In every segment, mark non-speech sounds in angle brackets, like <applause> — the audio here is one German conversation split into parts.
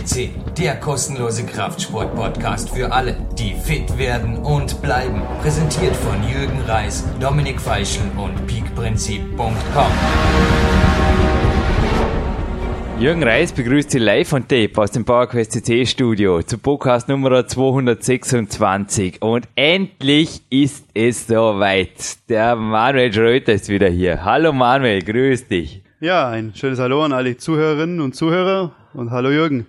FCC, der kostenlose Kraftsport-Podcast für alle, die fit werden und bleiben. Präsentiert von Jürgen Reis, Dominik Feischl und peakprinzip.com. Jürgen Reis begrüßt Sie live on tape aus dem PowerQuest CC Studio zu Podcast Nummer 226. Und endlich ist es soweit. Der Manuel Schröter ist wieder hier. Hallo Manuel, grüß dich. Ja, ein schönes Hallo an alle Zuhörerinnen und Zuhörer und hallo Jürgen.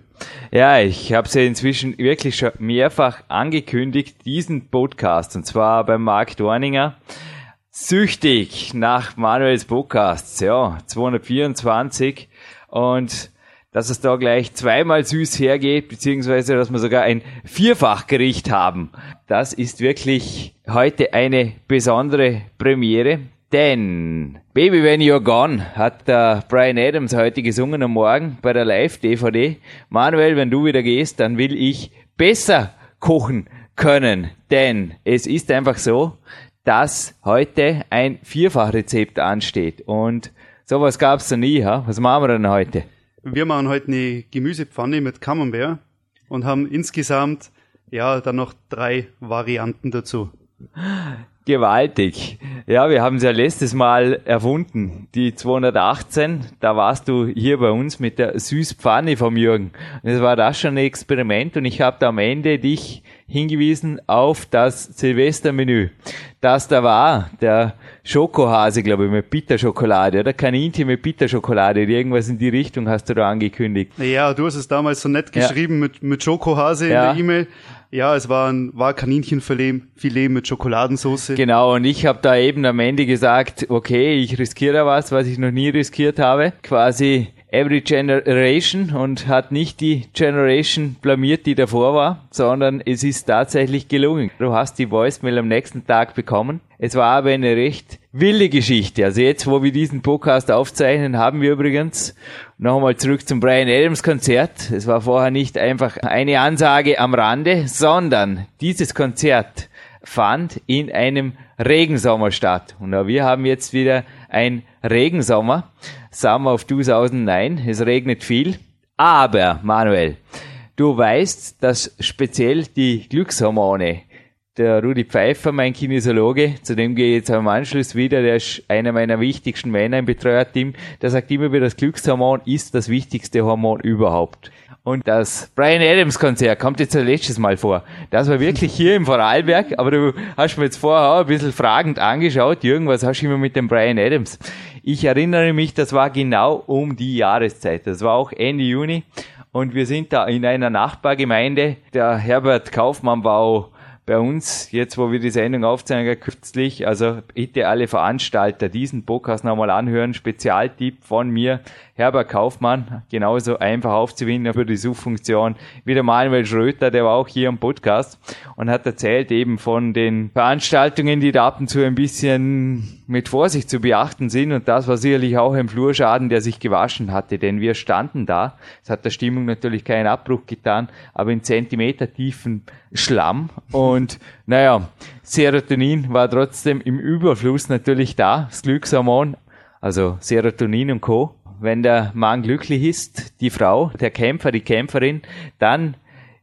Ja, ich habe es ja inzwischen wirklich schon mehrfach angekündigt, diesen Podcast, und zwar beim Marc Dorninger. Süchtig nach Manuels Podcasts, ja, 224. Und dass es da gleich zweimal süß hergeht, beziehungsweise dass wir sogar ein Vierfachgericht haben. Das ist wirklich heute eine besondere Premiere. Denn Baby When You're Gone hat der Brian Adams heute gesungen am Morgen bei der Live-DVD. Manuel, wenn du wieder gehst, dann will ich besser kochen können. Denn es ist einfach so, dass heute ein Vierfachrezept ansteht. Und sowas gab's noch nie. Ha? Was machen wir denn heute? Wir machen heute eine Gemüsepfanne mit Camembert und haben insgesamt ja dann noch drei Varianten dazu. Gewaltig. Ja, wir haben es ja letztes Mal erfunden. Die 218, da warst du hier bei uns mit der Süßpfanne vom Jürgen. Und es war das schon ein Experiment und ich habe da am Ende dich hingewiesen auf das Silvestermenü. Das da war, der Schokohase, glaube ich, mit Bitterschokolade oder Kaninchen mit Bitterschokolade. Irgendwas in die Richtung hast du da angekündigt. Ja, du hast es damals so nett geschrieben ja. mit, mit Schokohase ja. in der E-Mail. Ja, es war ein war Kaninchenfilet Filet mit Schokoladensauce. Genau, und ich habe da eben am Ende gesagt, okay, ich riskiere was, was ich noch nie riskiert habe. Quasi Every Generation und hat nicht die Generation blamiert, die davor war, sondern es ist tatsächlich gelungen. Du hast die Voicemail am nächsten Tag bekommen. Es war aber eine recht wilde Geschichte. Also jetzt, wo wir diesen Podcast aufzeichnen, haben wir übrigens nochmal zurück zum Brian Adams Konzert. Es war vorher nicht einfach eine Ansage am Rande, sondern dieses Konzert fand in einem Regensommer statt. Und wir haben jetzt wieder ein Regensommer. Summer of 2009. Es regnet viel. Aber, Manuel, du weißt, dass speziell die Glückshormone, der Rudi Pfeiffer, mein Kinesiologe, zu dem gehe ich jetzt am Anschluss wieder, der ist einer meiner wichtigsten Männer im Betreuerteam, der sagt immer wieder, das Glückshormon ist das wichtigste Hormon überhaupt. Und das Brian Adams Konzert kommt jetzt das letztes Mal vor. Das war wirklich hier im Vorarlberg, aber du hast mir jetzt vorher auch ein bisschen fragend angeschaut. Jürgen, was hast du immer mit dem Brian Adams? Ich erinnere mich, das war genau um die Jahreszeit. Das war auch Ende Juni. Und wir sind da in einer Nachbargemeinde. Der Herbert Kaufmann war auch bei uns, jetzt wo wir die Sendung aufzeichnen, kürzlich, also bitte alle Veranstalter diesen Podcast nochmal anhören. Spezialtipp von mir, Herbert Kaufmann, genauso einfach aufzuwinden für die Suchfunktion wie der Manuel Schröter, der war auch hier im Podcast und hat erzählt eben von den Veranstaltungen, die da ab und zu ein bisschen mit Vorsicht zu beachten sind und das war sicherlich auch ein Flurschaden, der sich gewaschen hatte, denn wir standen da, es hat der Stimmung natürlich keinen Abbruch getan, aber in Zentimeter tiefen Schlamm und naja, Serotonin war trotzdem im Überfluss natürlich da, das Glückshormon, also Serotonin und Co wenn der Mann glücklich ist, die Frau, der Kämpfer, die Kämpferin, dann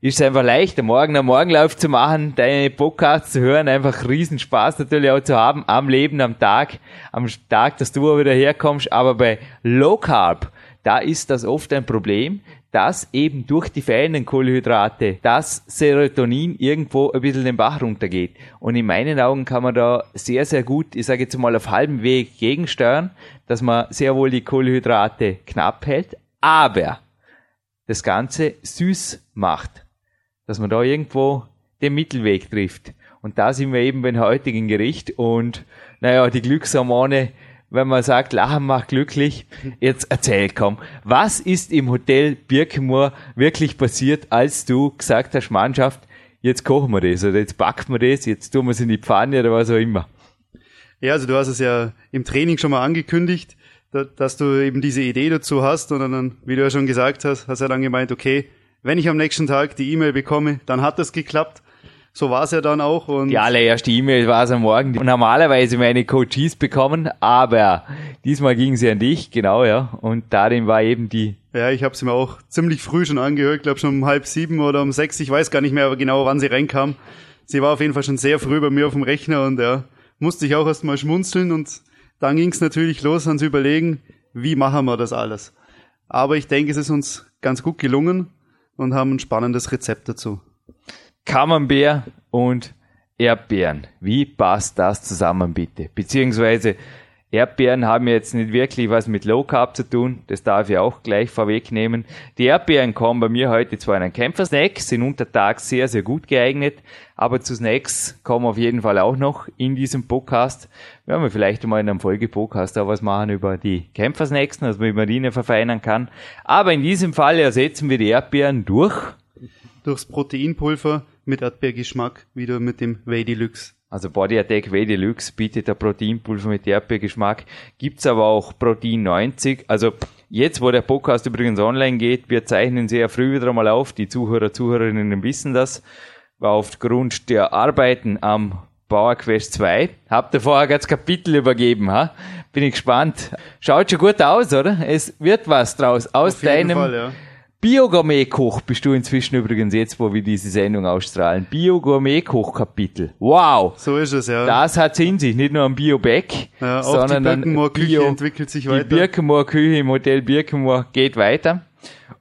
ist es einfach leicht, am Morgen einen Morgenlauf zu machen, deine Podcasts zu hören, einfach riesen Spaß natürlich auch zu haben am Leben, am Tag, am Tag, dass du auch wieder herkommst. Aber bei Low Carb, da ist das oft ein Problem, dass eben durch die fehlenden Kohlenhydrate das Serotonin irgendwo ein bisschen den Bach runtergeht. Und in meinen Augen kann man da sehr, sehr gut, ich sage jetzt mal auf halbem Weg gegensteuern, dass man sehr wohl die Kohlenhydrate knapp hält, aber das Ganze süß macht. Dass man da irgendwo den Mittelweg trifft. Und da sind wir eben beim heutigen Gericht und naja, die Glückshormone wenn man sagt, Lachen macht glücklich. Jetzt erzähl komm, was ist im Hotel Birkenmoor wirklich passiert, als du gesagt hast, Mannschaft, jetzt kochen wir das oder jetzt backen wir das, jetzt tun wir es in die Pfanne oder was auch immer. Ja, also du hast es ja im Training schon mal angekündigt, dass du eben diese Idee dazu hast und dann, wie du ja schon gesagt hast, hast du ja dann gemeint, okay, wenn ich am nächsten Tag die E-Mail bekomme, dann hat das geklappt so war es ja dann auch. Und die allererste E-Mail war es am Morgen. Und normalerweise meine Coaches bekommen, aber diesmal ging sie an dich, genau, ja. Und darin war eben die Ja, ich habe sie mir auch ziemlich früh schon angehört, glaube schon um halb sieben oder um sechs, ich weiß gar nicht mehr genau, wann sie reinkam. Sie war auf jeden Fall schon sehr früh bei mir auf dem Rechner und ja, musste ich auch erst mal schmunzeln und dann ging es natürlich los ans Überlegen, wie machen wir das alles. Aber ich denke, es ist uns ganz gut gelungen und haben ein spannendes Rezept dazu. Camembert und Erdbeeren. Wie passt das zusammen bitte? Beziehungsweise Erdbeeren haben jetzt nicht wirklich was mit Low Carb zu tun, das darf ich auch gleich vorwegnehmen. Die Erdbeeren kommen bei mir heute zwar in einen Kämpfersnack, sind untertags sehr, sehr gut geeignet, aber zu Snacks kommen auf jeden Fall auch noch in diesem Podcast. Werden wir vielleicht mal in einem Folge-Podcast auch was machen über die Kämpfersnacks, dass man die Marine verfeinern kann. Aber in diesem Fall ersetzen wir die Erdbeeren durch durchs Proteinpulver mit Erdbeergeschmack wieder mit dem Whey Deluxe. Also Body Attack W Deluxe bietet ein Proteinpulver mit Erdbeergeschmack. Gibt's aber auch Protein 90. Also jetzt, wo der Podcast übrigens online geht, wir zeichnen sehr früh wieder mal auf. Die Zuhörer, Zuhörerinnen wissen das. War aufgrund der Arbeiten am Power Quest 2. Habt ihr vorher ganz Kapitel übergeben, ha? Bin ich gespannt. Schaut schon gut aus, oder? Es wird was draus. Aus deinem Fall, ja. Bio-Gourmet-Koch bist du inzwischen übrigens jetzt, wo wir diese Sendung ausstrahlen. Bio-Gourmet-Koch-Kapitel. Wow! So ist es, ja. Das hat in sich, nicht nur ein Bio-Back, ja auch sondern die ein Birkenmoor-Küche Bio, entwickelt sich die weiter. Birkenmoor-Küche im Hotel Birkenmoor geht weiter.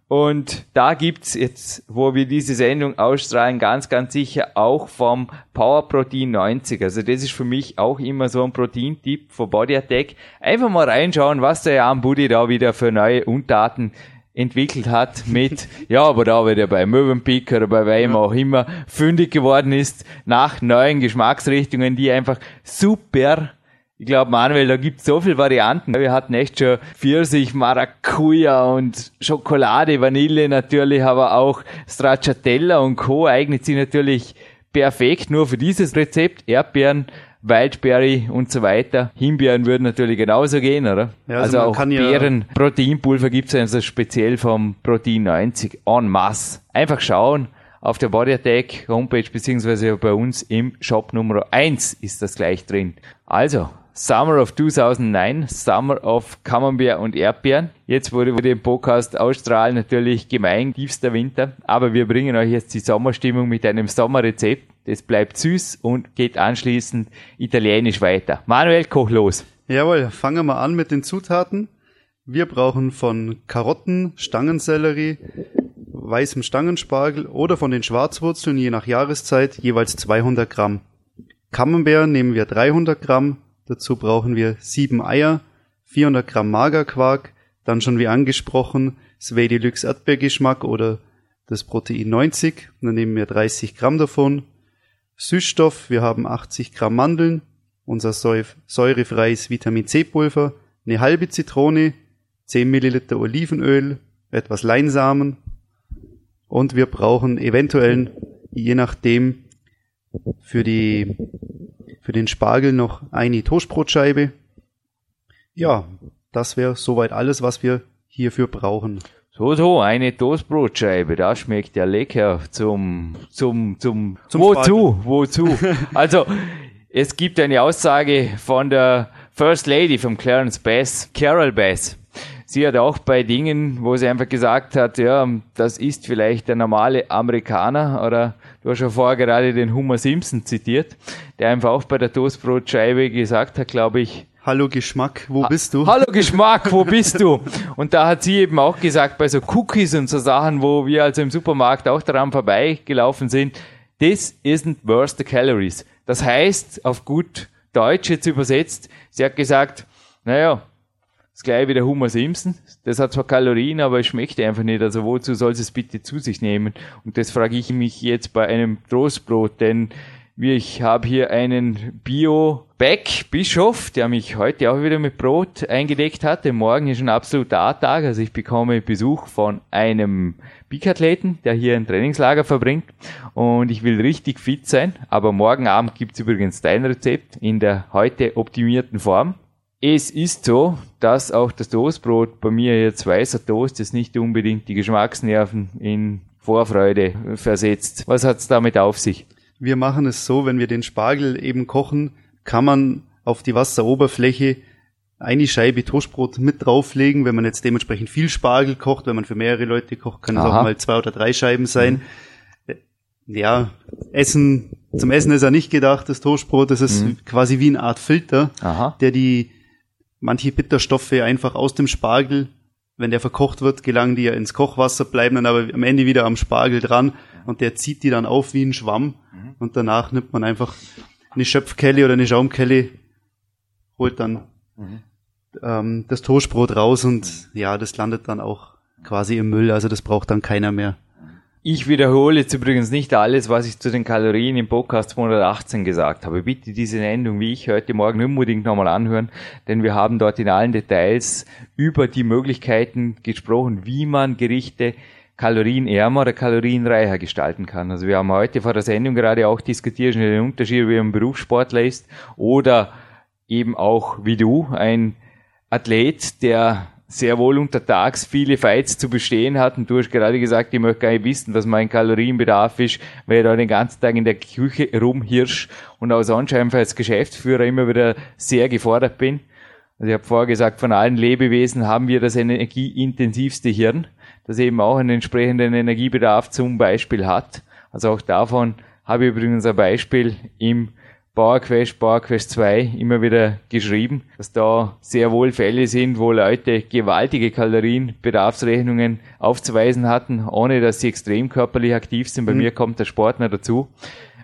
Und da gibt's jetzt, wo wir diese Sendung ausstrahlen, ganz, ganz sicher auch vom Power Protein 90. Also das ist für mich auch immer so ein Proteintipp von Body Attack. Einfach mal reinschauen, was der Jan Buddy da wieder für neue Untaten entwickelt hat mit, <laughs> ja, aber da wieder bei Möwenpick oder bei wem auch immer fündig geworden ist nach neuen Geschmacksrichtungen, die einfach super ich glaube, Manuel, da gibt so viele Varianten. Wir hatten echt schon Pfirsich, Maracuja und Schokolade, Vanille natürlich, aber auch Stracciatella und Co. eignet sich natürlich perfekt nur für dieses Rezept. Erdbeeren, Wildberry und so weiter. Himbeeren würden natürlich genauso gehen, oder? Ja, also also, auch kann ja- Beeren, Proteinpulver gibt's also speziell vom Protein 90 en masse. Einfach schauen. Auf der Body Attack Homepage beziehungsweise bei uns im Shop Nummer 1 ist das gleich drin. Also, Summer of 2009, Summer of Camembert und Erdbeeren. Jetzt wurde wir den Podcast ausstrahlen, natürlich gemein, tiefster Winter, aber wir bringen euch jetzt die Sommerstimmung mit einem Sommerrezept. Das bleibt süß und geht anschließend italienisch weiter. Manuel, koch los. Jawohl, fangen wir an mit den Zutaten. Wir brauchen von Karotten, Stangensellerie, weißem Stangenspargel oder von den Schwarzwurzeln je nach Jahreszeit jeweils 200 Gramm. Camembert nehmen wir 300 Gramm, dazu brauchen wir sieben Eier, 400 Gramm Magerquark, dann schon wie angesprochen Svay Deluxe Erdbeergeschmack oder das Protein 90, dann nehmen wir 30 Gramm davon. Süßstoff, wir haben 80 Gramm Mandeln, unser säurefreies Vitamin C Pulver, eine halbe Zitrone, 10 Milliliter Olivenöl, etwas Leinsamen und wir brauchen eventuell, je nachdem, für die, für den Spargel noch eine Toastbrotscheibe. Ja, das wäre soweit alles, was wir hierfür brauchen. So, so, eine Toastbrotscheibe, das schmeckt ja lecker zum, zum, zum, Zum wozu, wozu? <laughs> also, es gibt eine Aussage von der First Lady von Clarence Bass, Carol Bass. Sie hat auch bei Dingen, wo sie einfach gesagt hat, ja, das ist vielleicht der normale Amerikaner oder du hast ja vorher gerade den Homer Simpson zitiert, der einfach auch bei der Toastbrotscheibe gesagt hat, glaube ich, Hallo Geschmack, wo bist du? Hallo <laughs> Geschmack, wo bist du? Und da hat sie eben auch gesagt, bei so Cookies und so Sachen, wo wir also im Supermarkt auch daran vorbeigelaufen sind, this isn't worth the calories. Das heißt, auf gut Deutsch jetzt übersetzt, sie hat gesagt, naja, das gleiche wie der Homer Simpson. Das hat zwar Kalorien, aber es schmeckt einfach nicht. Also wozu soll es bitte zu sich nehmen? Und das frage ich mich jetzt bei einem Toastbrot, denn ich habe hier einen Bio Beck Bischof, der mich heute auch wieder mit Brot eingedeckt hatte. Morgen ist ein absoluter A-Tag, also ich bekomme Besuch von einem Bikathleten, der hier ein Trainingslager verbringt und ich will richtig fit sein. Aber morgen Abend gibt's übrigens dein Rezept in der heute optimierten Form. Es ist so, dass auch das Toastbrot bei mir jetzt weißer Toast ist nicht unbedingt die Geschmacksnerven in Vorfreude versetzt. Was hat's damit auf sich? Wir machen es so, wenn wir den Spargel eben kochen, kann man auf die Wasseroberfläche eine Scheibe Toastbrot mit drauflegen, wenn man jetzt dementsprechend viel Spargel kocht, wenn man für mehrere Leute kocht, kann es auch mal zwei oder drei Scheiben sein. Mhm. Ja, Essen, zum Essen ist ja nicht gedacht, das Toastbrot, das ist mhm. quasi wie eine Art Filter, Aha. der die manche Bitterstoffe einfach aus dem Spargel, wenn der verkocht wird, gelangen die ja ins Kochwasser, bleiben dann aber am Ende wieder am Spargel dran und der zieht die dann auf wie ein Schwamm mhm. und danach nimmt man einfach eine Schöpfkelle oder eine Schaumkelle, holt dann mhm. ähm, das Toastbrot raus und mhm. ja, das landet dann auch quasi im Müll, also das braucht dann keiner mehr. Ich wiederhole jetzt übrigens nicht alles, was ich zu den Kalorien im Podcast 218 gesagt habe. Bitte diese Endung, wie ich heute Morgen unbedingt nochmal anhören, denn wir haben dort in allen Details über die Möglichkeiten gesprochen, wie man Gerichte kalorienärmer oder kalorienreicher gestalten kann. Also wir haben heute vor der Sendung gerade auch diskutiert, den Unterschied, wie ein Berufssportler ist oder eben auch wie du, ein Athlet, der sehr wohl untertags viele Fights zu bestehen hat. Und du hast gerade gesagt, ich möchte gar nicht wissen, was mein Kalorienbedarf ist, weil ich da den ganzen Tag in der Küche rumhirsch und auch sonst einfach als Geschäftsführer immer wieder sehr gefordert bin. Also ich habe vorher gesagt, von allen Lebewesen haben wir das energieintensivste Hirn das eben auch einen entsprechenden Energiebedarf zum Beispiel hat. Also auch davon habe ich übrigens ein Beispiel im PowerQuest, PowerQuest 2 immer wieder geschrieben, dass da sehr wohl Fälle sind, wo Leute gewaltige Kalorienbedarfsrechnungen aufzuweisen hatten, ohne dass sie extrem körperlich aktiv sind. Bei mhm. mir kommt der Sport noch dazu.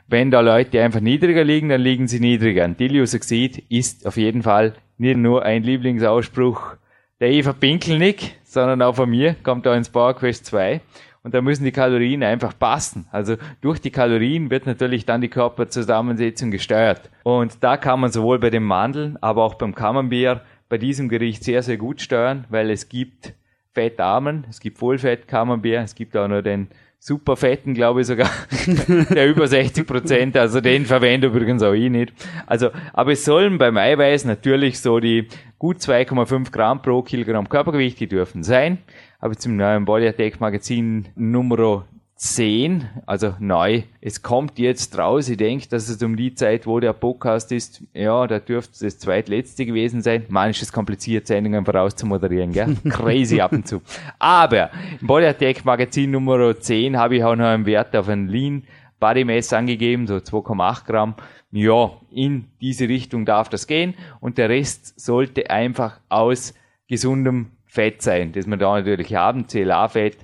Wenn da Leute einfach niedriger liegen, dann liegen sie niedriger. Ein Diliosaxid ist auf jeden Fall nicht nur ein Lieblingsausspruch der Eva Pinkelnick, sondern auch von mir, kommt da ins Power Quest 2. Und da müssen die Kalorien einfach passen. Also durch die Kalorien wird natürlich dann die Körperzusammensetzung gesteuert. Und da kann man sowohl bei den Mandeln, aber auch beim Camembert bei diesem Gericht sehr, sehr gut steuern, weil es gibt Fettarmen, es gibt Vollfett Camembert, es gibt auch noch den super fetten, glaube ich sogar, <laughs> der über 60 Prozent, also den verwende übrigens auch ich nicht. Also, aber es sollen beim Eiweiß natürlich so die gut 2,5 Gramm pro Kilogramm Körpergewicht, die dürfen sein. Aber zum neuen Body Attack Magazin Nummer 10, also neu. Es kommt jetzt raus. Ich denke, dass es um die Zeit, wo der Podcast ist, ja, da dürfte es das zweitletzte gewesen sein. Man ist es kompliziert, Sendungen voraus zu moderieren, gell? <laughs> Crazy ab und zu. Aber im Body Attack Magazin Nummer 10 habe ich auch noch einen Wert auf ein Lean Body Mass angegeben, so 2,8 Gramm. Ja, in diese Richtung darf das gehen und der Rest sollte einfach aus gesundem Fett sein, das wir da natürlich haben, CLA-Fett,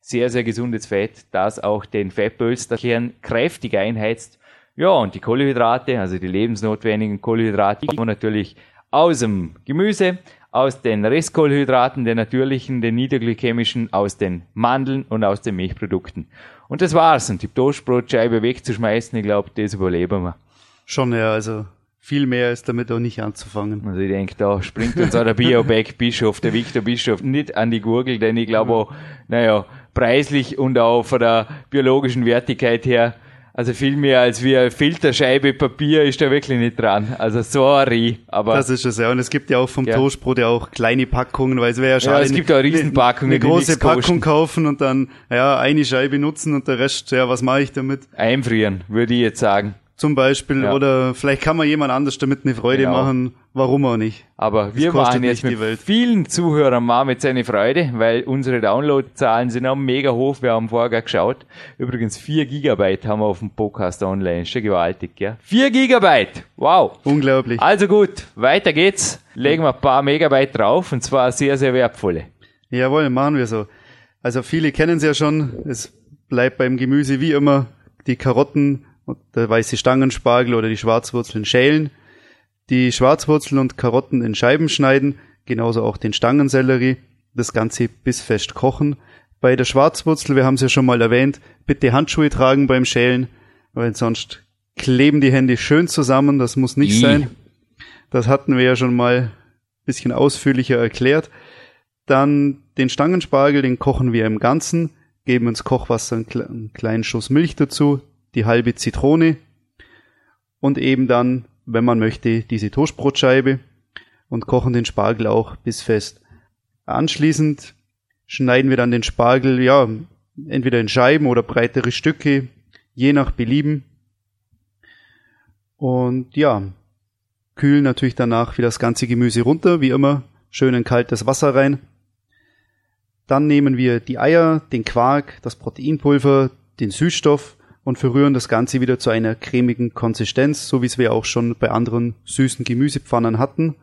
sehr, sehr gesundes Fett, das auch den Fettpölsterkern kräftig einheizt. Ja, und die Kohlenhydrate, also die lebensnotwendigen Kohlenhydrate, die kommen natürlich aus dem Gemüse, aus den Restkohlenhydraten, den natürlichen, den niederglykämischen, aus den Mandeln und aus den Milchprodukten. Und das war's. Und die Toastbrotscheibe wegzuschmeißen, ich glaube, das überleben wir. Schon, ja, also viel mehr ist damit auch nicht anzufangen. Also ich denke, da springt uns auch der Bioback Bischof, der Victor Bischof, nicht an die Gurgel, denn ich glaube auch, naja, preislich und auch von der biologischen Wertigkeit her, also viel mehr als wie eine Filterscheibe Papier ist da wirklich nicht dran. Also sorry, aber. Das ist es ja. Und es gibt ja auch vom ja. Toastbrot ja auch kleine Packungen, weil es wäre ja schade. Ja, es gibt auch Riesenpackungen. Eine, eine große Packung kosten. kaufen und dann, ja, eine Scheibe nutzen und der Rest, ja, was mache ich damit? Einfrieren, würde ich jetzt sagen zum Beispiel. Ja. Oder vielleicht kann man jemand anders damit eine Freude genau. machen. Warum auch nicht? Aber das wir machen jetzt mit vielen Zuhörern mal mit seine Freude, weil unsere Downloadzahlen sind auch mega hoch. Wir haben vorher geschaut. Übrigens vier Gigabyte haben wir auf dem Podcast online. Schon gewaltig, ja? Vier Gigabyte! Wow! Unglaublich. Also gut, weiter geht's. Legen wir ein paar Megabyte drauf und zwar sehr, sehr wertvolle. Jawohl, machen wir so. Also viele kennen es ja schon. Es bleibt beim Gemüse wie immer die Karotten der weiße Stangenspargel oder die Schwarzwurzeln schälen, die Schwarzwurzeln und Karotten in Scheiben schneiden, genauso auch den Stangensellerie, das Ganze bissfest kochen. Bei der Schwarzwurzel, wir haben es ja schon mal erwähnt, bitte Handschuhe tragen beim Schälen, weil sonst kleben die Hände schön zusammen, das muss nicht I. sein. Das hatten wir ja schon mal ein bisschen ausführlicher erklärt. Dann den Stangenspargel, den kochen wir im Ganzen, geben ins Kochwasser einen kleinen Schuss Milch dazu, die halbe Zitrone und eben dann, wenn man möchte, diese Toastbrotscheibe und kochen den Spargel auch bis fest. Anschließend schneiden wir dann den Spargel, ja, entweder in Scheiben oder breitere Stücke, je nach Belieben. Und ja, kühlen natürlich danach wieder das ganze Gemüse runter, wie immer, schön in kaltes Wasser rein. Dann nehmen wir die Eier, den Quark, das Proteinpulver, den Süßstoff und verrühren das Ganze wieder zu einer cremigen Konsistenz, so wie es wir auch schon bei anderen süßen Gemüsepfannen hatten.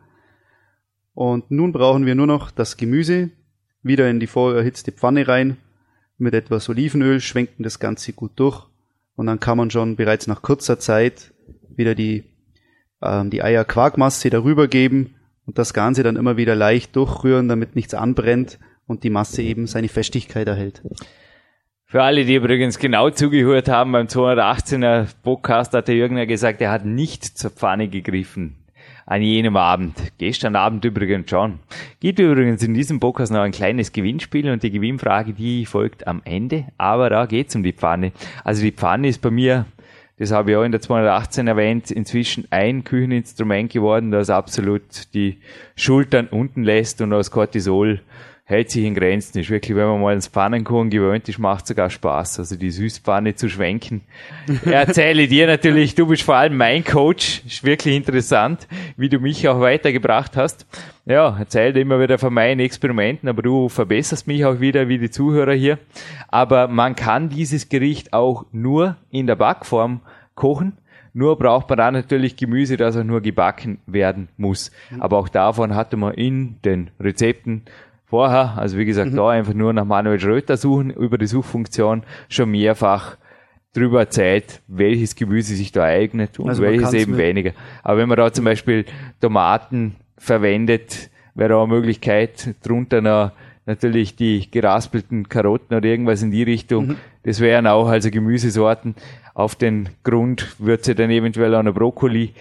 Und nun brauchen wir nur noch das Gemüse wieder in die vorerhitzte Pfanne rein, mit etwas Olivenöl schwenken das Ganze gut durch und dann kann man schon bereits nach kurzer Zeit wieder die, ähm, die Eier-Quarkmasse darüber geben und das Ganze dann immer wieder leicht durchrühren, damit nichts anbrennt und die Masse eben seine Festigkeit erhält. Für alle, die übrigens genau zugehört haben, beim 218er Podcast hat der Jürgen ja gesagt, er hat nicht zur Pfanne gegriffen an jenem Abend. Gestern Abend übrigens schon. Gibt übrigens in diesem Podcast noch ein kleines Gewinnspiel und die Gewinnfrage, die folgt am Ende. Aber da geht's um die Pfanne. Also die Pfanne ist bei mir, das habe ich auch in der 218 erwähnt, inzwischen ein Kücheninstrument geworden, das absolut die Schultern unten lässt und aus Cortisol hält sich in Grenzen. Ist wirklich, wenn man mal ins Pfannenkuchen gewöhnt ist, macht sogar Spaß. Also die Süßpfanne zu schwenken. <laughs> Erzähle dir natürlich, du bist vor allem mein Coach. Ist wirklich interessant, wie du mich auch weitergebracht hast. Ja, erzähle immer wieder von meinen Experimenten, aber du verbesserst mich auch wieder, wie die Zuhörer hier. Aber man kann dieses Gericht auch nur in der Backform kochen. Nur braucht man dann natürlich Gemüse, das auch nur gebacken werden muss. Aber auch davon hatte man in den Rezepten vorher, also wie gesagt, mhm. da einfach nur nach Manuel Schröter suchen, über die Suchfunktion schon mehrfach drüber erzählt, welches Gemüse sich da eignet und also welches eben weniger. Aber wenn man da zum Beispiel Tomaten verwendet, wäre auch eine Möglichkeit, drunter noch natürlich die geraspelten Karotten oder irgendwas in die Richtung. Mhm. Das wären auch also Gemüsesorten. Auf den Grund wird sie dann eventuell auch noch Brokkoli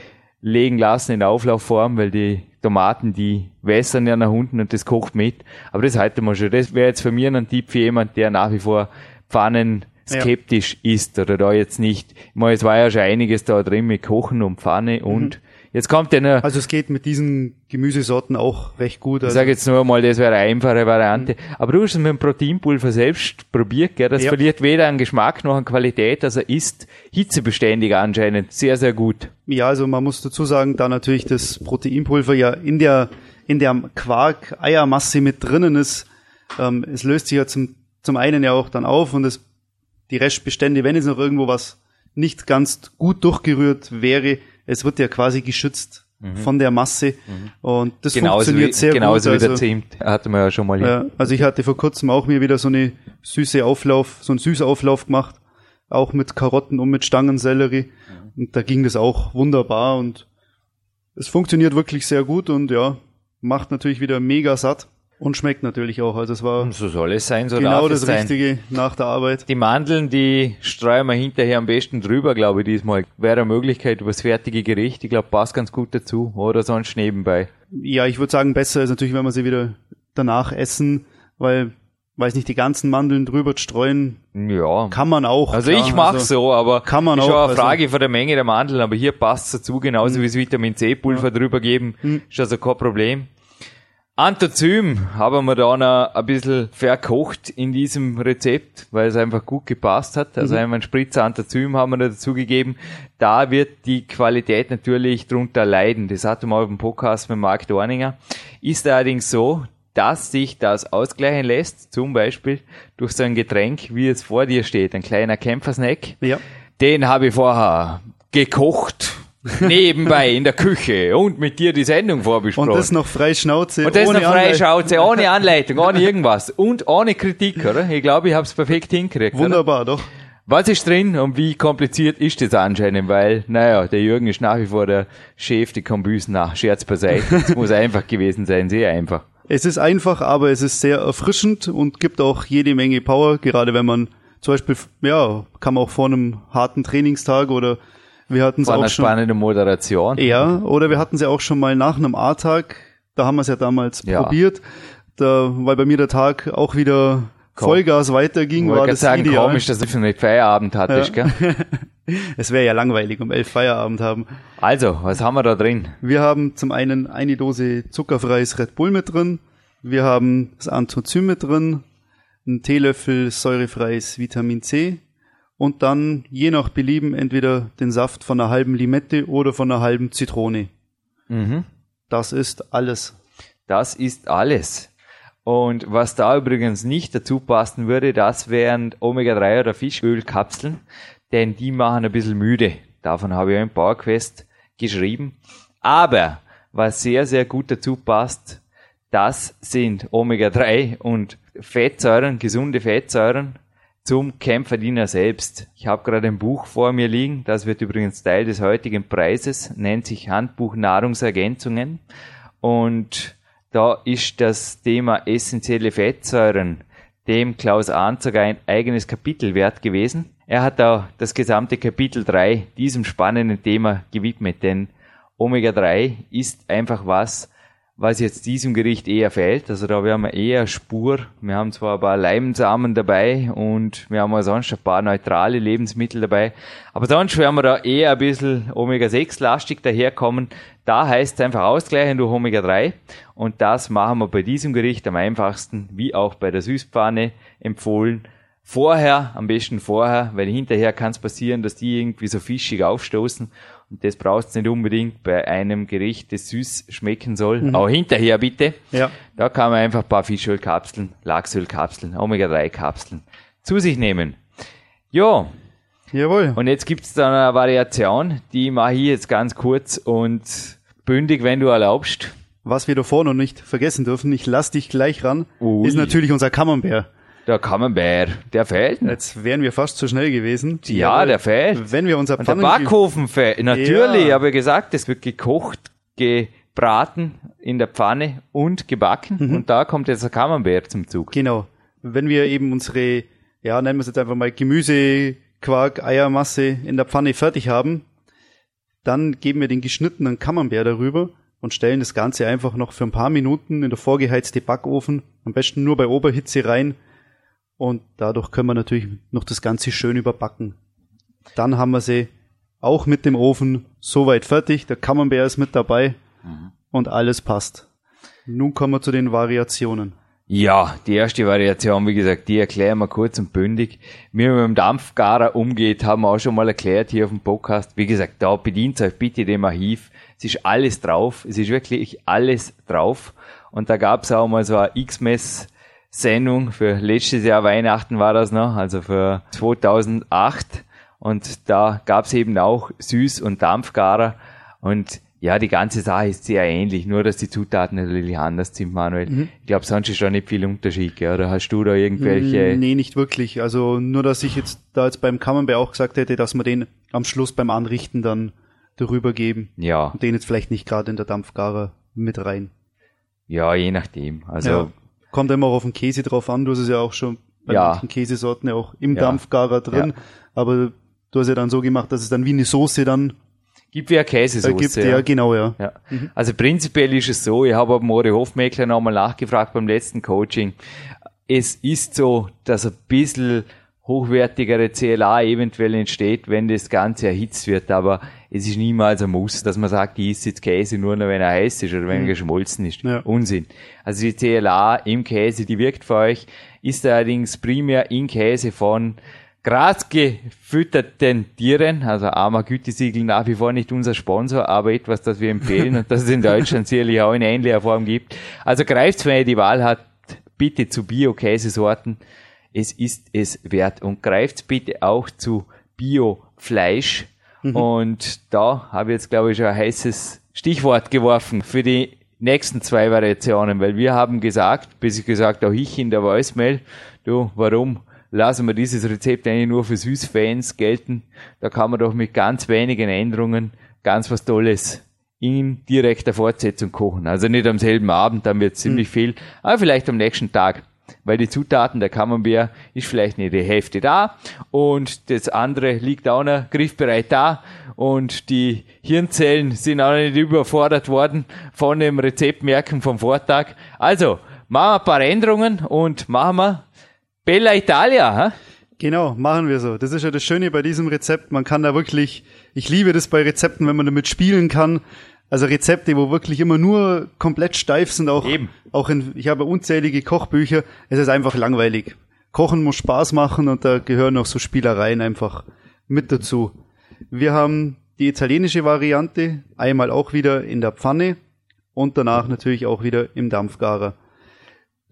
legen lassen in Auflaufform, weil die Tomaten, die wässern ja nach unten und das kocht mit. Aber das halten wir schon. Das wäre jetzt für mich ein Tipp für jemand, der nach wie vor Pfannen skeptisch ja. ist oder da jetzt nicht. Ich meine, es war ja schon einiges da drin mit Kochen und Pfanne und mhm. Jetzt kommt eine. Also es geht mit diesen Gemüsesorten auch recht gut. Also ich sage jetzt nur mal, das wäre eine einfache Variante. Mhm. Aber du hast es mit dem Proteinpulver selbst probiert, gell? Das ja. verliert weder an Geschmack noch an Qualität. Also ist hitzebeständig anscheinend sehr, sehr gut. Ja, also man muss dazu sagen, da natürlich das Proteinpulver ja in der, in der Quark-Eiermasse mit drinnen ist, ähm, es löst sich ja zum, zum einen ja auch dann auf und es, die Restbestände, wenn es noch irgendwo was nicht ganz gut durchgerührt wäre, es wird ja quasi geschützt mhm. von der Masse mhm. und das genauso funktioniert wie, sehr genauso gut. Genauso wie der Zimt, hatten wir ja schon mal. Ja, also ich hatte vor kurzem auch mir wieder so eine süße Auflauf, so einen Süßauflauf gemacht, auch mit Karotten und mit Stangensellerie mhm. und da ging das auch wunderbar und es funktioniert wirklich sehr gut und ja, macht natürlich wieder mega satt. Und schmeckt natürlich auch. Also es war so soll es sein, so genau das sein. Richtige nach der Arbeit. Die Mandeln, die streuen wir hinterher am besten drüber, glaube ich, diesmal. Wäre eine Möglichkeit über das fertige Gericht. Ich glaube, passt ganz gut dazu. Oder sonst nebenbei. Ja, ich würde sagen, besser ist natürlich, wenn wir sie wieder danach essen, weil weiß nicht, die ganzen Mandeln drüber streuen. Ja. Kann man auch. Also klar. ich mache also, so, aber kann man ist auch. Schon eine also Frage also, von der Menge der Mandeln, aber hier passt dazu, genauso mhm. wie das Vitamin C Pulver ja. drüber geben, mhm. ist also kein Problem. Antozym haben wir da noch ein bisschen verkocht in diesem Rezept, weil es einfach gut gepasst hat. Also mhm. einen Spritzer Antozym haben wir da dazugegeben. Da wird die Qualität natürlich drunter leiden. Das hatten wir auf dem Podcast mit Marc Dorninger. Ist allerdings so, dass sich das ausgleichen lässt, zum Beispiel durch so ein Getränk, wie es vor dir steht, ein kleiner Kämpfersnack. Ja. Den habe ich vorher gekocht <laughs> nebenbei in der Küche und mit dir die Sendung vorbesprochen. Und das noch frei Schnauze. Und das ohne noch frei Schnauze, <laughs> ohne Anleitung, ohne irgendwas. Und ohne Kritik, oder? Ich glaube, ich habe es perfekt hingekriegt. Wunderbar, oder? doch. Was ist drin und wie kompliziert ist das anscheinend? Weil, naja, der Jürgen ist nach wie vor der Chef, die Kombüsen nach. Scherz beiseite. Es muss <laughs> einfach gewesen sein, sehr einfach. Es ist einfach, aber es ist sehr erfrischend und gibt auch jede Menge Power, gerade wenn man zum Beispiel, ja, kann man auch vor einem harten Trainingstag oder wir hatten es auch eine schon. spannende Moderation. Ja, oder wir hatten es ja auch schon mal nach einem A-Tag. Da haben wir es ja damals ja. probiert. Da, weil bei mir der Tag auch wieder Komm. Vollgas weiterging, war das sagen, ideal. komisch, dass du nicht Feierabend hattest, ja. gell? <laughs> es wäre ja langweilig, um elf Feierabend haben. Also, was haben wir da drin? Wir haben zum einen eine Dose zuckerfreies Red Bull mit drin. Wir haben das Anthozym mit drin. Einen Teelöffel säurefreies Vitamin C und dann je nach Belieben entweder den Saft von einer halben Limette oder von einer halben Zitrone. Das ist alles. Das ist alles. Und was da übrigens nicht dazu passen würde, das wären Omega-3 oder Fischölkapseln, denn die machen ein bisschen müde. Davon habe ich im PowerQuest geschrieben. Aber was sehr, sehr gut dazu passt, das sind Omega-3 und Fettsäuren, gesunde Fettsäuren zum Kämpferdiener selbst. Ich habe gerade ein Buch vor mir liegen, das wird übrigens Teil des heutigen Preises, nennt sich Handbuch Nahrungsergänzungen und da ist das Thema essentielle Fettsäuren dem Klaus Anzug ein eigenes Kapitel wert gewesen. Er hat da das gesamte Kapitel 3 diesem spannenden Thema gewidmet, denn Omega-3 ist einfach was, was jetzt diesem Gericht eher fehlt. Also da haben wir eher Spur. Wir haben zwar ein paar Leimsamen dabei und wir haben auch sonst ein paar neutrale Lebensmittel dabei. Aber sonst werden wir da eher ein bisschen Omega-6-lastig daherkommen. Da heißt es einfach ausgleichen durch Omega-3. Und das machen wir bei diesem Gericht am einfachsten, wie auch bei der Süßpfanne empfohlen. Vorher, am besten vorher, weil hinterher kann es passieren, dass die irgendwie so fischig aufstoßen. Und das brauchst du nicht unbedingt bei einem Gericht, das süß schmecken soll. Mhm. Aber hinterher bitte. Ja. Da kann man einfach ein paar Fischölkapseln, Lachsölkapseln, Omega-3-Kapseln zu sich nehmen. Jo. Jawohl. Und jetzt gibt's da eine Variation, die mache ich jetzt ganz kurz und bündig, wenn du erlaubst. Was wir davor noch nicht vergessen dürfen, ich lass dich gleich ran, Ui. ist natürlich unser Camembert. Der Camembert, der fehlt. Jetzt wären wir fast zu schnell gewesen. Ja, Aber der fehlt. Wenn wir unser Und der Pfannen Backofen fehlt. Natürlich, Ja. habe ich gesagt, es wird gekocht, gebraten in der Pfanne und gebacken. Mhm. Und da kommt jetzt der Camembert zum Zug. Genau. Wenn wir eben unsere, ja, nennen wir es jetzt einfach mal Gemüse, Quark, Eiermasse in der Pfanne fertig haben, dann geben wir den geschnittenen Camembert darüber und stellen das Ganze einfach noch für ein paar Minuten in der vorgeheizte Backofen, am besten nur bei Oberhitze rein und dadurch können wir natürlich noch das Ganze schön überbacken. Dann haben wir sie auch mit dem Ofen soweit fertig, der Camembert ist mit dabei und alles passt. Nun kommen wir zu den Variationen. Ja, die erste Variation, wie gesagt, die erklären wir kurz und bündig. Wie man mit dem Dampfgarer umgeht, haben wir auch schon mal erklärt hier auf dem Podcast. Wie gesagt, da bedient euch bitte dem Archiv. Es ist alles drauf. Es ist wirklich alles drauf. Und da gab es auch mal so eine X-Mess-Sendung für letztes Jahr Weihnachten war das noch, also für 2008. Und da gab es eben auch Süß- und Dampfgarer. Und ja, die ganze Sache ist sehr ähnlich, nur dass die Zutaten natürlich anders sind, Manuel. Ich glaube, sonst ist da nicht viel Unterschied, gell? oder hast du da irgendwelche... Mm, Nee, nicht wirklich. Also nur, dass ich jetzt da jetzt beim Camembert auch gesagt hätte, dass wir den am Schluss beim Anrichten dann darüber geben. Ja, Und den jetzt vielleicht nicht gerade in der Dampfgarer mit rein. ja, je nachdem. Also, ja. Kommt immer auch auf den Käse drauf an. Du hast es ja auch schon bei Ja. manchen Käsesorten ja auch im Ja. Dampfgarer drin. Aber du hast ja dann so gemacht, dass es dann wie eine Soße dann gibt wie eine Käsesoße. ergibt. Ja, genau, ja. Ja. Also prinzipiell ist es so, ich habe beim Mori Hofmeckler nochmal nachgefragt beim letzten Coaching. Es ist so, dass ein bisschen hochwertigere CLA eventuell entsteht, wenn das Ganze erhitzt wird, aber es ist niemals ein Muss, dass man sagt, ich esse jetzt Käse nur noch, wenn er heiß ist oder wenn er geschmolzen ist. Ja. Unsinn. Also die CLA im Käse, die wirkt für euch, ist allerdings primär in Käse von grasgefütterten Tieren, also armer Gütesiegel nach wie vor nicht unser Sponsor, aber etwas, das wir empfehlen und das es in Deutschland sicherlich auch in ähnlicher Form gibt. Also greift, wenn ihr die Wahl habt, bitte zu Bio-Käsesorten. Es ist es wert und greift bitte auch zu Bio-Fleisch. Und da habe ich jetzt, glaube ich, schon ein heißes Stichwort geworfen für die nächsten zwei Variationen, weil wir haben gesagt, bis ich gesagt, auch ich in der Voicemail, du, warum lassen wir dieses Rezept eigentlich nur für Süßfans gelten? Da kann man doch mit ganz wenigen Änderungen ganz was Tolles in direkter Fortsetzung kochen. Also nicht am selben Abend, dann wird ziemlich viel, aber vielleicht am nächsten Tag. Weil die Zutaten der Camembert ist vielleicht nicht die Hälfte da und das andere liegt auch noch griffbereit da und die Hirnzellen sind auch nicht überfordert worden von dem Rezeptmerken vom Vortag. Also, machen wir ein paar Änderungen und machen wir Bella Italia. Hä? Genau, machen wir so. Das ist ja das Schöne bei diesem Rezept. Man kann da wirklich, ich liebe das bei Rezepten, wenn man damit spielen kann. Also Rezepte, wo wirklich immer nur komplett steif sind, auch, Eben. auch in, ich habe unzählige Kochbücher. Es ist einfach langweilig. Kochen muss Spaß machen und da gehören auch so Spielereien einfach mit dazu. Wir haben die italienische Variante, einmal auch wieder in der Pfanne und danach natürlich auch wieder im Dampfgarer.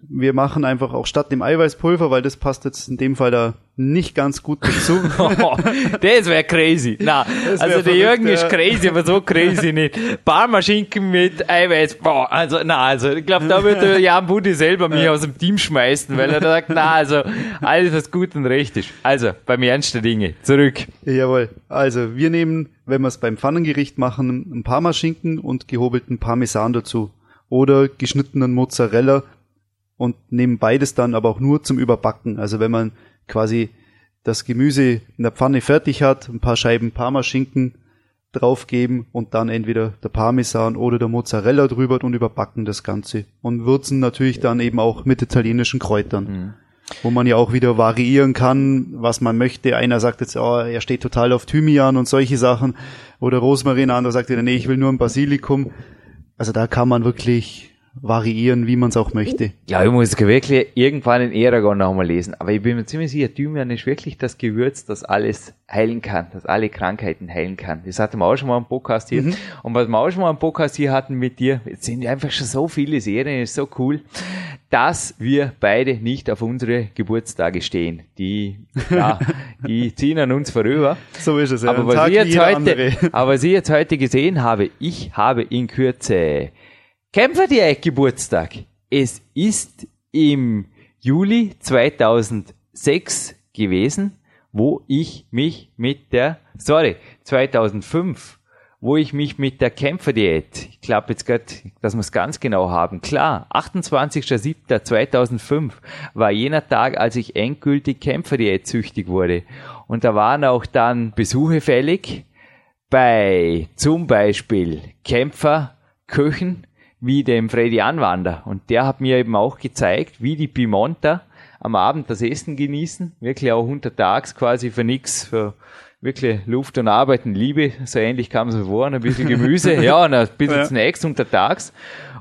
Wir machen einfach auch statt dem Eiweißpulver, weil das passt jetzt in dem Fall da nicht ganz gut dazu. <laughs> das wäre crazy. Na, also der Jürgen ist crazy, aber so crazy nicht. <laughs> Parmaschinken mit Eiweiß. Boah, also, na, also, ich glaube, da wird der <laughs> Jan Budi selber mich aus dem Team schmeißen, weil er sagt, na, also, alles was gut und recht ist. Also, beim Ernst der Dinge. Zurück. Jawohl. Also wir nehmen, wenn wir es beim Pfannengericht machen, einen Parmaschinken und gehobelten Parmesan dazu. Oder geschnittenen Mozzarella und nehmen beides dann aber auch nur zum Überbacken. Also wenn man quasi das Gemüse in der Pfanne fertig hat, ein paar Scheiben Parmaschinken draufgeben und dann entweder der Parmesan oder der Mozzarella drüber und überbacken das Ganze. Und würzen natürlich dann eben auch mit italienischen Kräutern. Wo man ja auch wieder variieren kann, was man möchte. Einer sagt jetzt, oh, er steht total auf Thymian und solche Sachen. Oder Rosmarin, der andere sagt wieder, nee, ich will nur ein Basilikum. Also da kann man wirklich variieren, wie man es auch möchte. Ja, ich muss wirklich irgendwann in Eragon nochmal lesen. Aber ich bin mir ziemlich sicher, Thymian ist wirklich das Gewürz, das alles heilen kann, das alle Krankheiten heilen kann. Das hatten wir auch schon mal im Podcast hier. Und was wir auch schon mal im Podcast hier hatten mit dir, jetzt sind einfach schon so viele Serien, ist so cool, dass wir beide nicht auf unsere Geburtstage stehen. Die, ja, <laughs> die ziehen an uns vorüber. So ist es. Ja. Aber was, ich jetzt heute, andere. <laughs> aber was ich jetzt heute gesehen habe, ich habe in Kürze Kämpferdiät Geburtstag. Es ist im Juli 2006 gewesen, wo ich mich mit der, sorry, 2005, wo ich mich mit der Kämpferdiät, ich glaube jetzt gerade, dass wir es ganz genau haben, klar, 28.07.2005 war jener Tag, als ich endgültig Kämpferdiät süchtig wurde. Und da waren auch dann Besuche fällig bei zum Beispiel Kämpferköchen wie dem Freddy Anwander. Und der hat mir eben auch gezeigt, wie die Piemonter am Abend das Essen genießen, wirklich auch untertags quasi für nix, für wirklich Luft und Arbeiten, Liebe, so ähnlich kam es mir vor, ein bisschen Gemüse, <laughs> ja, und ein bisschen Ja. Snacks untertags.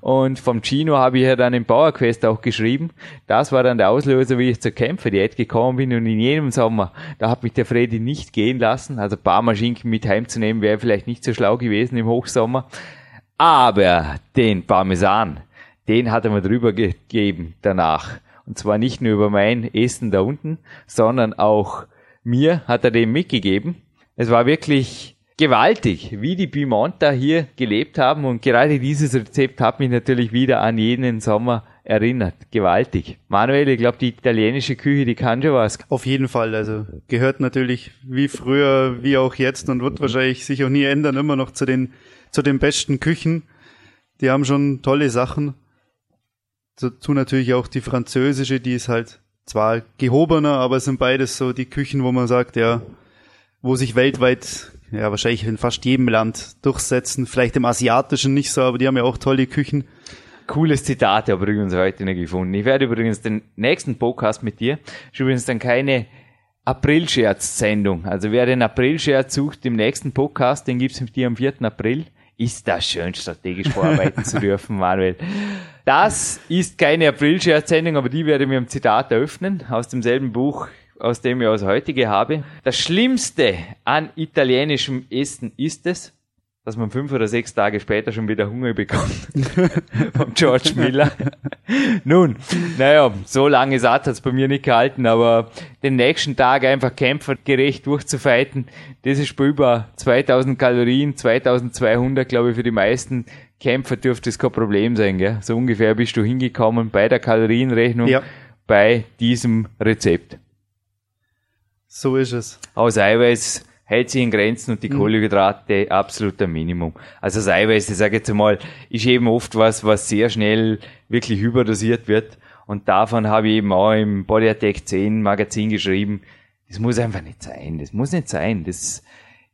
Und vom Chino habe ich ja dann im Power Quest auch geschrieben. Das war dann der Auslöser, wie ich zur Kämpferdiät gekommen bin. Und in jedem Sommer, da hat mich der Freddy nicht gehen lassen. Also Parmaschinken mit heimzunehmen wäre vielleicht nicht so schlau gewesen im Hochsommer. Aber den Parmesan, den hat er mir drüber gegeben danach. Und zwar nicht nur über mein Essen da unten, sondern auch mir hat er den mitgegeben. Es war wirklich gewaltig, wie die Piemonter hier gelebt haben. Und gerade dieses Rezept hat mich natürlich wieder an jenen Sommer erinnert. Gewaltig. Manuel, ich glaube, die italienische Küche, die kann schon was. Auf jeden Fall. Also gehört natürlich wie früher, wie auch jetzt und wird wahrscheinlich sich auch nie ändern, immer noch zu den, zu den besten Küchen. Die haben schon tolle Sachen. Dazu natürlich auch die französische, die ist halt zwar gehobener, aber es sind beides so die Küchen, wo man sagt, ja, wo sich weltweit, ja, wahrscheinlich in fast jedem Land durchsetzen. Vielleicht im asiatischen nicht so, aber die haben ja auch tolle Küchen. Cooles Zitat habe übrigens heute noch gefunden. Ich werde übrigens den nächsten Podcast mit dir, ist übrigens dann keine April-Scherz-Sendung. Also wer den April-Scherz sucht im nächsten Podcast, den gibt's mit dir am 4. April. Ist das schön, strategisch vorarbeiten zu dürfen, Manuel. Das ist keine April-Scherz-Sendung, aber die werde ich mir im Zitat eröffnen, aus demselben Buch, aus dem ich aus heutige habe. Das Schlimmste an italienischem Essen ist es, dass man fünf oder sechs Tage später schon wieder Hunger bekommt. <laughs> Vom George Miller. Nun, naja, so lange satt hat's bei mir nicht gehalten, aber den nächsten Tag einfach kämpfergerecht durchzufeiten, das ist bei über 2000 Kalorien, 2200, glaube ich, für die meisten Kämpfer dürfte es kein Problem sein, gell? So ungefähr bist du hingekommen bei der Kalorienrechnung, Ja. bei diesem Rezept. So ist es. Aus Eiweiß hält sich in Grenzen und die Kohlenhydrate absolut am Minimum. Also das Eiweiß, ich sage jetzt einmal, ist eben oft was, was sehr schnell wirklich überdosiert wird. Und davon habe ich eben auch im Body Attack 10 Magazin geschrieben, das muss einfach nicht sein. Das muss nicht sein. Das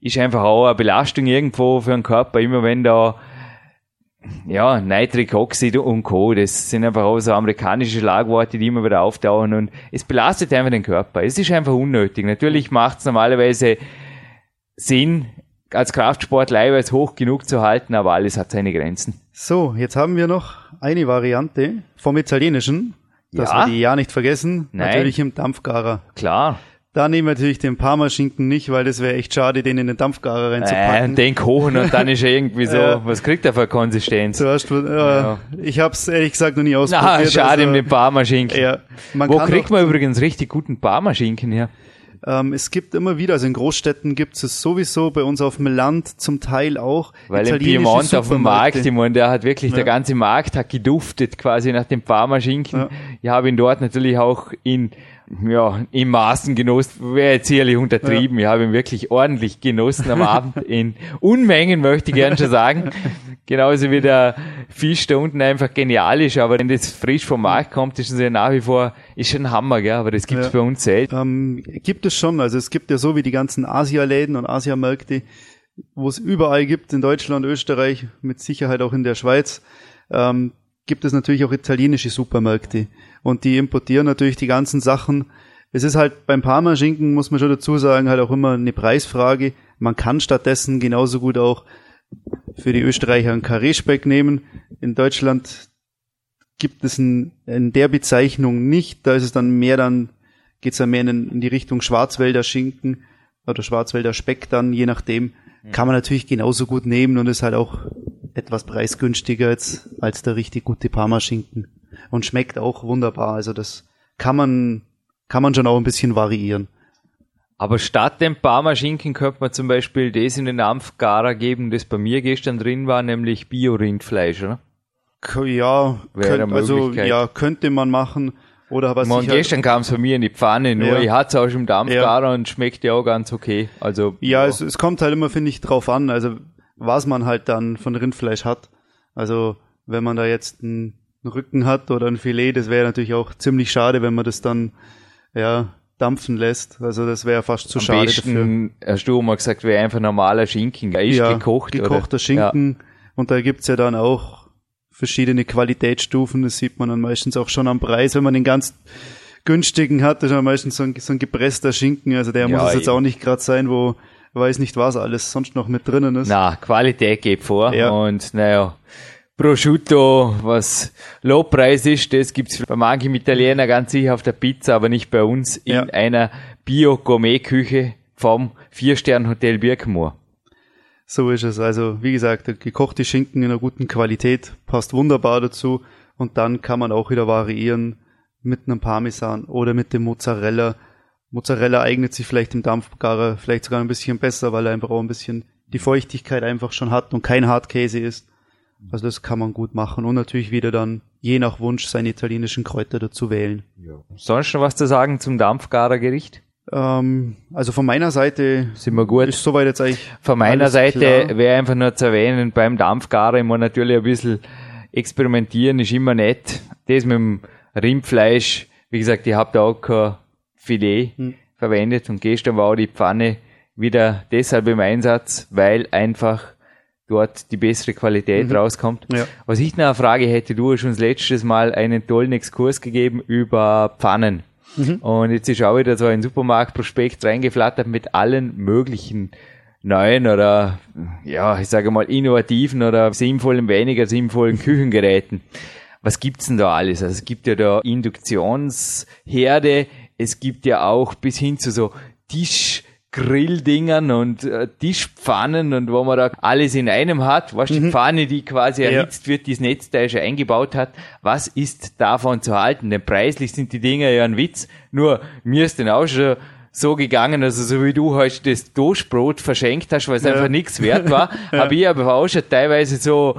ist einfach auch eine Belastung irgendwo für den Körper, immer wenn da ja, Nitric Oxid und Co. Das sind einfach auch so amerikanische Schlagworte, die immer wieder auftauchen und es belastet einfach den Körper. Es ist einfach unnötig. Natürlich macht es normalerweise Sinn, als Kraftsportler Eiweiß hoch genug zu halten, aber alles hat seine Grenzen. So, jetzt haben wir noch eine Variante vom Italienischen. Das Ja. wir die ja nicht vergessen. Nein. Natürlich im Dampfgarer. Klar. Da nehmen wir natürlich den Parmaschinken nicht, weil das wäre echt schade, den in den Dampfgarer reinzupacken. Äh, den kochen und dann ist er irgendwie so, <laughs> Ja. was kriegt er für Konsistenz? Du hast, äh, Ja. Ich habe es ehrlich gesagt noch nie <laughs> Na, ausprobiert. schade also, um den Parmaschinken. ja, Wo kriegt man übrigens richtig guten Parmaschinken her? Ähm, Es gibt immer wieder, also in Großstädten gibt es sowieso, bei uns auf dem Land zum Teil auch. Weil im Piemont auf dem. Markt, ich meine, der hat wirklich, der Ja. ganze Markt hat geduftet quasi nach dem Parmaschinken. Ja. Ich habe ihn dort natürlich auch in, ja, in Maßen genossen, wäre jetzt sicherlich untertrieben. Ich habe ihn wirklich ordentlich genossen am Abend <laughs> in Unmengen, möchte ich gern schon sagen. Genauso wie der Fisch da unten einfach genial ist, aber wenn das frisch vom Markt kommt, ist es ja nach wie vor, ist schon ein Hammer, gell? aber das gibt's Ja. bei uns selten. Ähm, gibt es schon, also es gibt ja so wie die ganzen Asialäden und Asiamärkte, wo es überall gibt, in Deutschland, Österreich, mit Sicherheit auch in der Schweiz, ähm, gibt es natürlich auch italienische Supermärkte. Und die importieren natürlich die ganzen Sachen. Es ist halt beim Parmaschinken, muss man schon dazu sagen, halt auch immer eine Preisfrage. Man kann stattdessen genauso gut auch für die Österreicher einen Karree-Speck nehmen. In Deutschland gibt es in, in der Bezeichnung nicht. Da ist es dann mehr dann, geht's dann mehr in, in die Richtung Schwarzwälder Schinken oder Schwarzwälder Speck dann, je nachdem. Kann man natürlich genauso gut nehmen und ist halt auch etwas preisgünstiger als, als der richtig gute Parmaschinken. Und schmeckt auch wunderbar. Also das kann man, kann man schon auch ein bisschen variieren. Aber statt dem Parmaschinken könnte man zum Beispiel das in den Dampfgarer geben, das bei mir gestern drin war, nämlich Bio-Rindfleisch, oder? Ja, könnt, also ja, könnte man machen. Oder was Man, ich halt- gestern kam es bei mir in die Pfanne, nur Ja. ich hatte es auch schon im Dampfgarer und schmeckt ja auch ganz okay. Also Ja, es, es kommt halt immer, finde ich, drauf an, also was man halt dann von Rindfleisch hat. Also wenn man da jetzt einen Rücken hat oder ein Filet, das wäre natürlich auch ziemlich schade, wenn man das dann ja dampfen lässt. Also das wäre fast zu am schade besten, hast du mal gesagt, wäre einfach normaler Schinken. Er ist ja, gekocht. gekochter oder? Schinken. Und da gibt's ja dann auch verschiedene Qualitätsstufen. Das sieht man dann meistens auch schon am Preis, wenn man den ganz günstigen hat. Das ist ja meistens so ein, so ein gepresster Schinken. Also der Ja, muss es jetzt auch nicht gerade sein, wo weiß nicht was alles sonst noch mit drinnen ist. Na, Qualität geht vor. Ja. Und naja, Prosciutto, was Lobpreis ist, das gibt's bei manchen Italienern ganz sicher auf der Pizza, aber nicht bei uns in Ja. einer Bio-Gourmet-Küche vom Vier-Stern-Hotel Birkenmoor. So ist es. Also, wie gesagt, gekochte Schinken in einer guten Qualität passt wunderbar dazu. Und dann kann man auch wieder variieren mit einem Parmesan oder mit dem Mozzarella. Mozzarella eignet sich vielleicht im Dampfgarer vielleicht sogar ein bisschen besser, weil er einfach auch ein bisschen die Feuchtigkeit einfach schon hat und kein Hartkäse ist. Also das kann man gut machen und natürlich wieder dann je nach Wunsch seine italienischen Kräuter dazu wählen. Sonst noch was zu sagen zum Dampfgarer-Gericht? Ähm, also von meiner Seite Sind wir gut? ist soweit jetzt eigentlich Von meiner Seite wäre einfach nur zu erwähnen, beim Dampfgarer immer natürlich ein bisschen experimentieren ist immer nett. Das mit dem Rindfleisch, wie gesagt, ich habe da auch kein Filet Hm. verwendet und gestern war auch die Pfanne wieder deshalb im Einsatz, weil einfach dort die bessere Qualität rauskommt. Mhm. Ja. Was ich noch eine Frage hätte, du hast uns letztes Mal einen tollen Exkurs gegeben über Pfannen. Mhm. Und jetzt ist auch wieder so ein Supermarktprospekt reingeflattert mit allen möglichen neuen oder, ja, ich sage mal, innovativen oder sinnvollen, weniger sinnvollen Küchengeräten. Was gibt's denn da alles? Also es gibt ja da Induktionsherde, es gibt ja auch bis hin zu so Tischgrilldingern und äh, Tischpfannen und wo man da alles in einem hat, was die Pfanne, die quasi Ja. erhitzt wird, die das Netzteil schon eingebaut hat, was ist davon zu halten? Denn preislich sind die Dinger ja ein Witz, nur mir ist denn auch schon so gegangen, also so wie du heute das Toastbrot verschenkt hast, weil es Ja. einfach nichts wert war, <laughs> habe ich aber auch schon teilweise so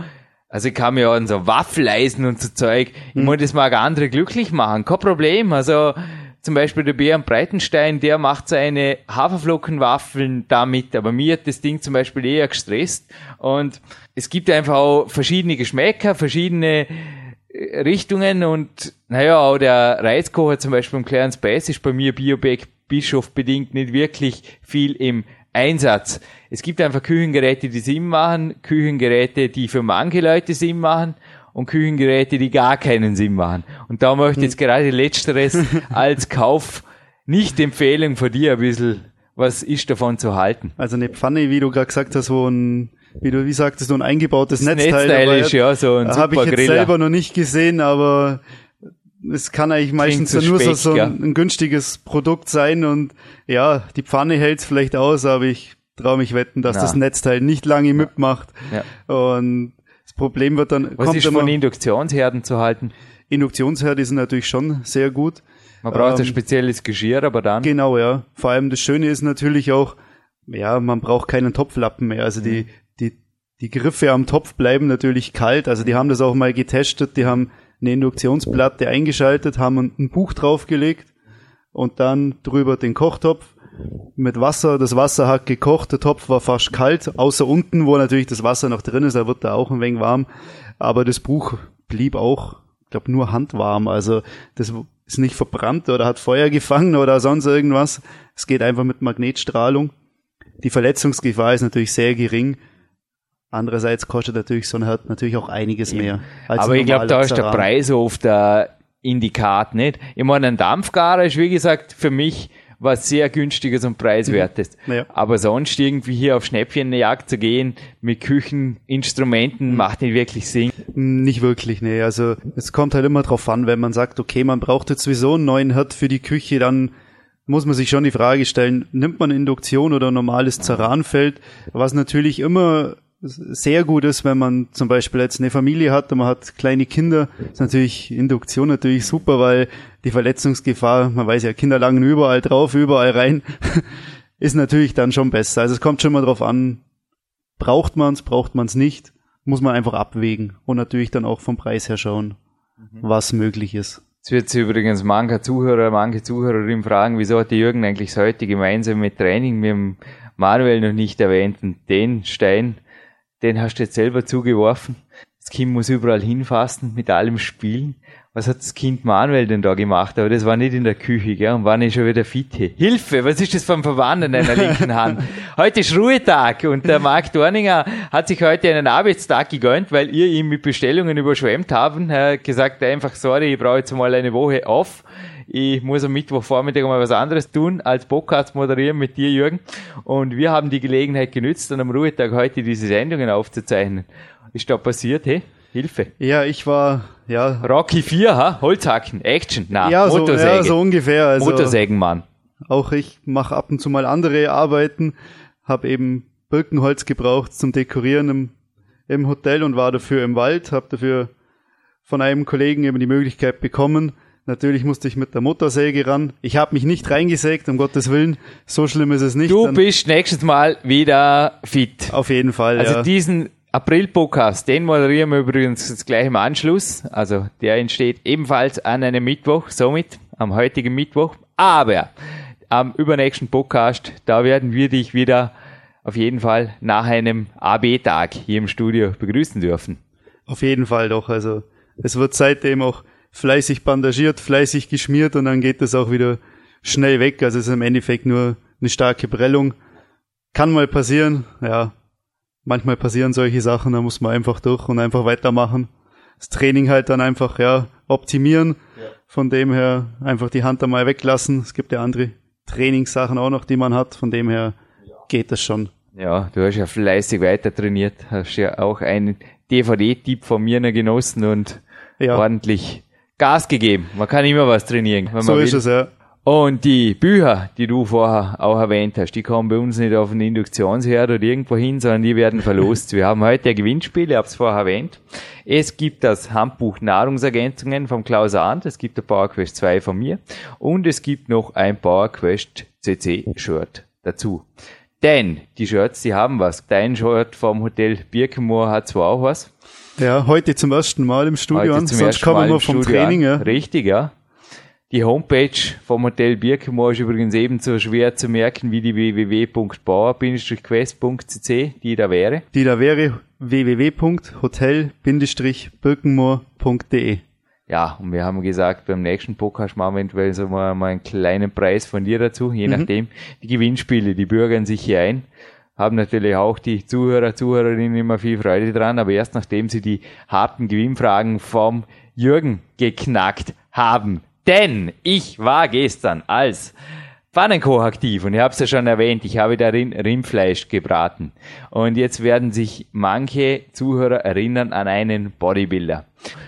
also ich kann mir an so Waffeleisen und so Zeug, ich Hm. muss das mag andere glücklich machen, kein Problem. Also zum Beispiel der Björn Breitenstein, der macht seine Haferflockenwaffeln damit, aber mir hat das Ding zum Beispiel eher gestresst. Und es gibt einfach auch verschiedene Geschmäcker, verschiedene äh, Richtungen und naja, auch der Reizkocher zum Beispiel im Clarence Bass ist bei mir Bioback Bischof bedingt nicht wirklich viel im Einsatz. Es gibt einfach Küchengeräte, die Sinn machen, Küchengeräte, die für manche Leute Sinn machen und Küchengeräte, die gar keinen Sinn machen. Und da möchte ich jetzt gerade letzteres <laughs> als Kauf nicht Empfehlung von dir ein bisschen, was ist davon zu halten? Also eine Pfanne, wie du gerade gesagt hast, wo ein, wie du, wie sagtest du, ein eingebautes Das Netzteil, Netzteil ist ja so ein habe ich jetzt Griller. selber noch nicht gesehen, aber es kann eigentlich meistens so nur Speck, so, so ein, ein, günstiges Produkt sein und ja, die Pfanne hält es vielleicht aus, aber ich traue mich wetten, dass Na. das Netzteil nicht lange mitmacht. Ja. Und Problem wird dann. Was kommt ist von Induktionsherden zu halten? Induktionsherde sind natürlich schon sehr gut. Man braucht ähm, ein spezielles Geschirr, aber dann. Genau, ja. Vor allem das Schöne ist natürlich auch, ja, man braucht keinen Topflappen mehr. Also die, mhm. die, die Griffe am Topf bleiben natürlich kalt. Also die haben das auch mal getestet. Die haben eine Induktionsplatte eingeschaltet, haben ein Buch draufgelegt und dann drüber den Kochtopf mit Wasser. Das Wasser hat gekocht, der Topf war fast kalt, außer unten, wo natürlich das Wasser noch drin ist, da wird da auch ein wenig warm. Aber das Buch blieb auch, ich glaube, nur handwarm. Also das ist nicht verbrannt oder hat Feuer gefangen oder sonst irgendwas. Es geht einfach mit Magnetstrahlung. Die Verletzungsgefahr ist natürlich sehr gering. Andererseits kostet natürlich so ein Herd natürlich auch einiges mehr. Aber ich glaube, da ist der Preis oft der Indikat nicht. Ich meine, ein Dampfgarer ist wie gesagt für mich was sehr günstiges und preiswertes. Mhm. Ja. Aber sonst irgendwie hier auf Schnäppchenjagd zu gehen mit Kücheninstrumenten mhm. macht nicht wirklich Sinn. Nicht wirklich, nee. Also es kommt halt immer drauf an, wenn man sagt, okay, man braucht jetzt sowieso einen neuen Herd für die Küche, dann muss man sich schon die Frage stellen, nimmt man Induktion oder normales Zeranfeld, was natürlich immer sehr gut ist, wenn man zum Beispiel jetzt eine Familie hat und man hat kleine Kinder, ist natürlich Induktion natürlich super, weil die Verletzungsgefahr, man weiß ja, Kinder langen überall drauf, überall rein, <laughs> ist natürlich dann schon besser. Also es kommt schon mal drauf an, braucht man es, braucht man es nicht, muss man einfach abwägen und natürlich dann auch vom Preis her schauen, mhm. was möglich ist. Jetzt wird sich übrigens mancher Zuhörer, manche Zuhörerin fragen, wieso hat die Jürgen eigentlich heute gemeinsam mit Training mit dem Manuel noch nicht erwähnt, den Stein den hast du jetzt selber zugeworfen. Das Kind muss überall hinfassen, mit allem spielen. Was hat das Kind Manuel denn da gemacht? Aber das war nicht in der Küche, gell? Und war nicht schon wieder fit. Hilfe! Was ist das für ein Verband in deiner linken Hand? <laughs> Heute ist Ruhetag und der Marc Dorninger hat sich heute einen Arbeitstag gegönnt, weil ihr ihn mit Bestellungen überschwemmt haben. Er hat gesagt, einfach, sorry, ich brauche jetzt mal eine Woche auf. Ich muss am Mittwochvormittag mal was anderes tun, als Podcast moderieren mit dir, Jürgen. Und wir haben die Gelegenheit genützt, und am Ruhetag heute diese Sendungen aufzuzeichnen. Ist da passiert, hey? Hilfe. Ja, ich war, ja. Rocky 4, ha? Holzhacken, Action, na, ja, so, Motorsäge. Ja, so ungefähr. Also, Motorsägenmann. Auch ich mache ab und zu mal andere Arbeiten, habe eben Birkenholz gebraucht zum Dekorieren im, im Hotel und war dafür im Wald, habe dafür von einem Kollegen eben die Möglichkeit bekommen, Natürlich musste ich mit der Motorsäge ran. Ich habe mich nicht reingesägt, um Gottes Willen. So schlimm ist es nicht. Du Dann bist nächstes Mal wieder fit. Auf jeden Fall. Also ja. diesen April-Podcast, den moderieren wir übrigens gleich im Anschluss. Also der entsteht ebenfalls an einem Mittwoch, somit am heutigen Mittwoch. Aber am übernächsten Podcast, da werden wir dich wieder auf jeden Fall nach einem AB-Tag hier im Studio begrüßen dürfen. Auf jeden Fall doch. Also es wird seitdem auch fleißig bandagiert, fleißig geschmiert und dann geht das auch wieder schnell weg. Also es ist im Endeffekt nur eine starke Prellung. Kann mal passieren, ja. Manchmal passieren solche Sachen, da muss man einfach durch und einfach weitermachen. Das Training halt dann einfach, ja, optimieren. Ja. Von dem her einfach die Hand einmal weglassen. Es gibt ja andere Trainingssachen auch noch, die man hat. Von dem her geht das schon. Ja, du hast ja fleißig weiter trainiert. Hast ja auch einen DVD-Tipp von mir genossen und ja. ordentlich Gas gegeben. Man kann immer was trainieren. Wenn so man ist es, ja. Und die Bücher, die du vorher auch erwähnt hast, die kommen bei uns nicht auf einen Induktionsherd oder irgendwo hin, sondern die werden verlost. Wir haben heute ein Gewinnspiel, ich habe es vorher erwähnt. Es gibt das Handbuch Nahrungsergänzungen vom Klaus Arndt, es gibt der PowerQuest 2 von mir und es gibt noch ein PowerQuest CC Shirt dazu. Denn die Shirts, die haben was. Dein Shirt vom Hotel Birkenmoor hat zwar auch was, ja, heute zum ersten Mal im Studio heute an, sonst kommen wir vom Studio Training. Ja. Richtig, ja. Die Homepage vom Hotel Birkenmoor ist übrigens ebenso schwer zu merken wie die www.bauer-quest.cc, die da wäre. Die da wäre www.hotel-birkenmoor.de. Ja, und wir haben gesagt, beim nächsten Podcast machen wir eventuell so mal, mal einen kleinen Preis von dir dazu, je mhm. nachdem. Die Gewinnspiele, die bürgern sich hier ein haben natürlich auch die Zuhörer, Zuhörerinnen immer viel Freude dran, aber erst nachdem sie die harten Gewinnfragen vom Jürgen geknackt haben. Denn ich war gestern als Pfannenkoch aktiv und ich habe es ja schon erwähnt, ich habe darin Rindfleisch gebraten. Und jetzt werden sich manche Zuhörer erinnern an einen Bodybuilder.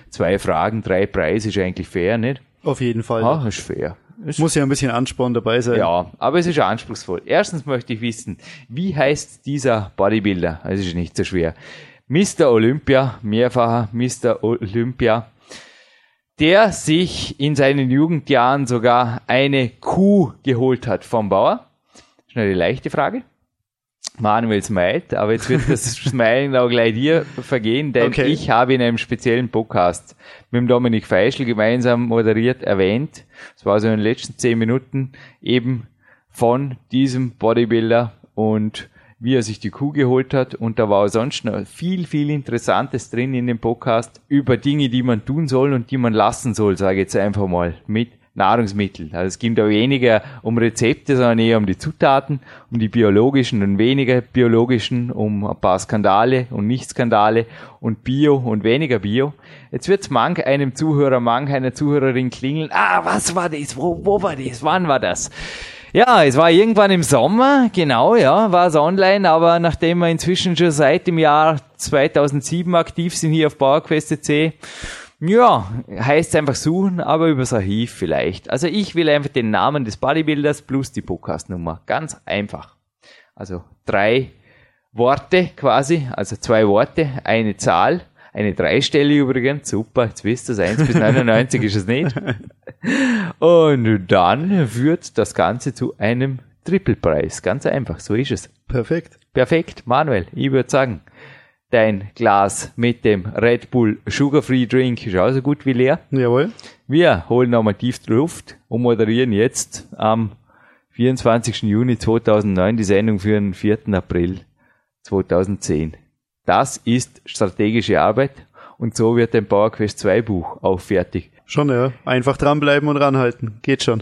Zwei Fragen, drei Preise ist eigentlich fair, nicht? Auf jeden Fall. Ah, ist fair. Es muss ja ein bisschen Ansporn dabei sein. Ja, aber es ist anspruchsvoll. Erstens möchte ich wissen, wie heißt dieser Bodybuilder? Es ist nicht so schwer. Mr. Olympia, mehrfacher Mr. Olympia, der sich in seinen Jugendjahren sogar eine Kuh geholt hat vom Bauer. Schnell die leichte Frage. Manuel smilet, aber jetzt wird das <laughs> Smilen auch gleich dir vergehen, denn okay. ich habe in einem speziellen Podcast mit dem Dominik Feischl gemeinsam moderiert erwähnt, es war so in den letzten zehn Minuten eben von diesem Bodybuilder und wie er sich die Kuh geholt hat und da war sonst noch viel, viel Interessantes drin in dem Podcast über Dinge, die man tun soll und die man lassen soll, sage ich jetzt einfach mal, mit Nahrungsmittel. Also es ging da weniger um Rezepte, sondern eher um die Zutaten, um die biologischen und weniger biologischen, um ein paar Skandale und Nicht-Skandale und Bio und weniger Bio. Jetzt wird's manch einem Zuhörer, manch einer Zuhörerin klingeln. Ah, was war das? Wo, wo war das? Wann war das? Ja, es war irgendwann im Sommer, genau, ja, war es online, aber nachdem wir inzwischen schon seit dem Jahr 2007 aktiv sind hier auf PowerQuest.c, ja, heißt einfach suchen, aber übers Archiv vielleicht. Also ich will einfach den Namen des Bodybuilders plus die Podcastnummer. Ganz einfach. Also drei Worte quasi, also zwei Worte, eine Zahl, eine Dreistelle übrigens, super, jetzt wisst ihr es, 1 bis 99 ist es nicht. Und dann führt das Ganze zu einem Trippelpreis. Ganz einfach, so ist es. Perfekt. Perfekt, Manuel, ich würde sagen, dein Glas mit dem Red Bull Sugar Free Drink ist auch so gut wie leer. Jawohl. Wir holen nochmal tief Luft und moderieren jetzt am 24. Juni 2009 die Sendung für den 4. April 2010. Das ist strategische Arbeit und so wird ein PowerQuest 2 Buch auch fertig. Schon, ja. Einfach dranbleiben und ranhalten. Geht schon.